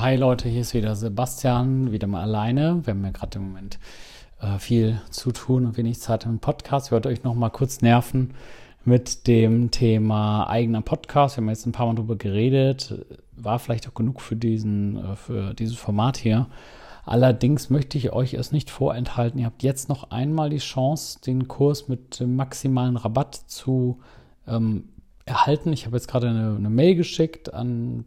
Hi Leute, hier ist wieder Sebastian, wieder mal alleine. Wir haben ja gerade im Moment äh, viel zu tun und wenig Zeit im Podcast. Ich wollte euch noch mal kurz nerven mit dem Thema eigener Podcast. Wir haben jetzt ein paar Mal drüber geredet. War vielleicht auch genug für diesen, äh, für dieses Format hier. Allerdings möchte ich euch es nicht vorenthalten. Ihr habt jetzt noch einmal die Chance, den Kurs mit dem maximalen Rabatt zu ähm, erhalten. Ich habe jetzt gerade eine, eine Mail geschickt an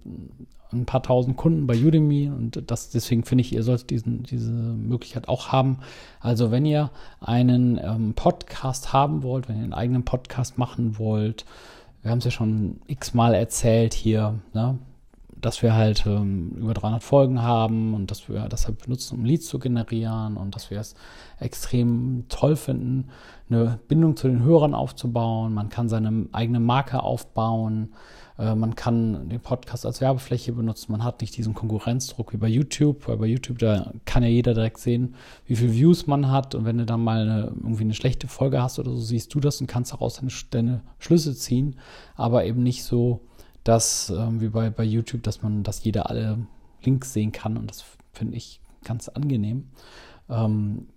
ein paar tausend Kunden bei Udemy und das, deswegen finde ich, ihr solltet diesen, diese Möglichkeit auch haben. Also wenn ihr einen ähm, Podcast haben wollt, wenn ihr einen eigenen Podcast machen wollt, wir haben es ja schon x-mal erzählt hier, ne? Dass wir halt ähm, über 300 Folgen haben und dass wir deshalb benutzen, um Leads zu generieren und dass wir es extrem toll finden, eine Bindung zu den Hörern aufzubauen. Man kann seine eigene Marke aufbauen. Äh, man kann den Podcast als Werbefläche benutzen. Man hat nicht diesen Konkurrenzdruck wie bei YouTube, weil bei YouTube, da kann ja jeder direkt sehen, wie viele Views man hat. Und wenn du dann mal eine, irgendwie eine schlechte Folge hast oder so, siehst du das und kannst daraus deine, deine Schlüsse ziehen. Aber eben nicht so, dass, ähm, wie bei, bei YouTube, dass man, dass jeder alle Links sehen kann und das finde ich ganz angenehm. Ähm,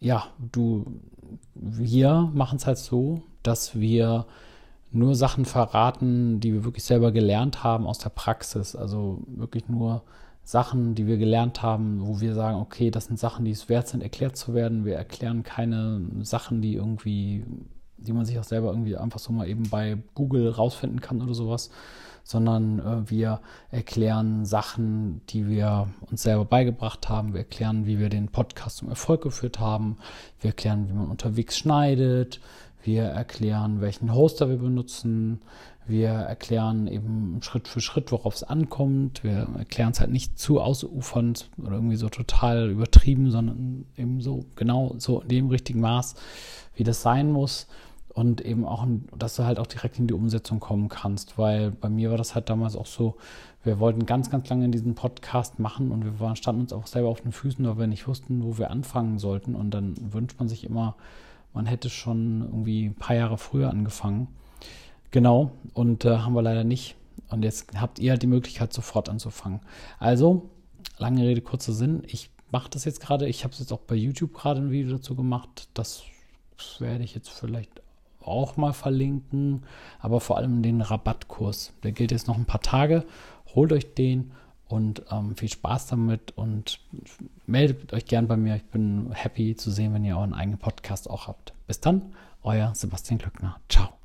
ja, du, wir machen es halt so, dass wir nur Sachen verraten, die wir wirklich selber gelernt haben aus der Praxis. Also wirklich nur Sachen, die wir gelernt haben, wo wir sagen, okay, das sind Sachen, die es wert sind, erklärt zu werden. Wir erklären keine Sachen, die irgendwie, die man sich auch selber irgendwie einfach so mal eben bei Google rausfinden kann oder sowas, sondern äh, wir erklären Sachen, die wir uns selber beigebracht haben. Wir erklären, wie wir den Podcast zum Erfolg geführt haben. Wir erklären, wie man unterwegs schneidet. Wir erklären, welchen Hoster wir benutzen. Wir erklären eben Schritt für Schritt, worauf es ankommt. Wir erklären es halt nicht zu ausufernd oder irgendwie so total übertrieben, sondern eben so genau so in dem richtigen Maß, wie das sein muss und eben auch, dass du halt auch direkt in die Umsetzung kommen kannst, weil bei mir war das halt damals auch so, wir wollten ganz, ganz lange diesen Podcast machen und wir waren, standen uns auch selber auf den Füßen, weil wir nicht wussten, wo wir anfangen sollten und dann wünscht man sich immer, man hätte schon irgendwie ein paar Jahre früher angefangen. Genau, und äh, haben wir leider nicht. Und jetzt habt ihr halt die Möglichkeit, sofort anzufangen. Also, lange Rede, kurzer Sinn. Ich mache das jetzt gerade. Ich habe es jetzt auch bei YouTube gerade ein Video dazu gemacht. Das werde ich jetzt vielleicht auch mal verlinken, aber vor allem den Rabattkurs. Der gilt jetzt noch ein paar Tage. Holt euch den und ähm, viel Spaß damit und meldet euch gern bei mir. Ich bin happy zu sehen, wenn ihr euren eigenen Podcast auch habt. Bis dann, euer Sebastian Glückner. Ciao.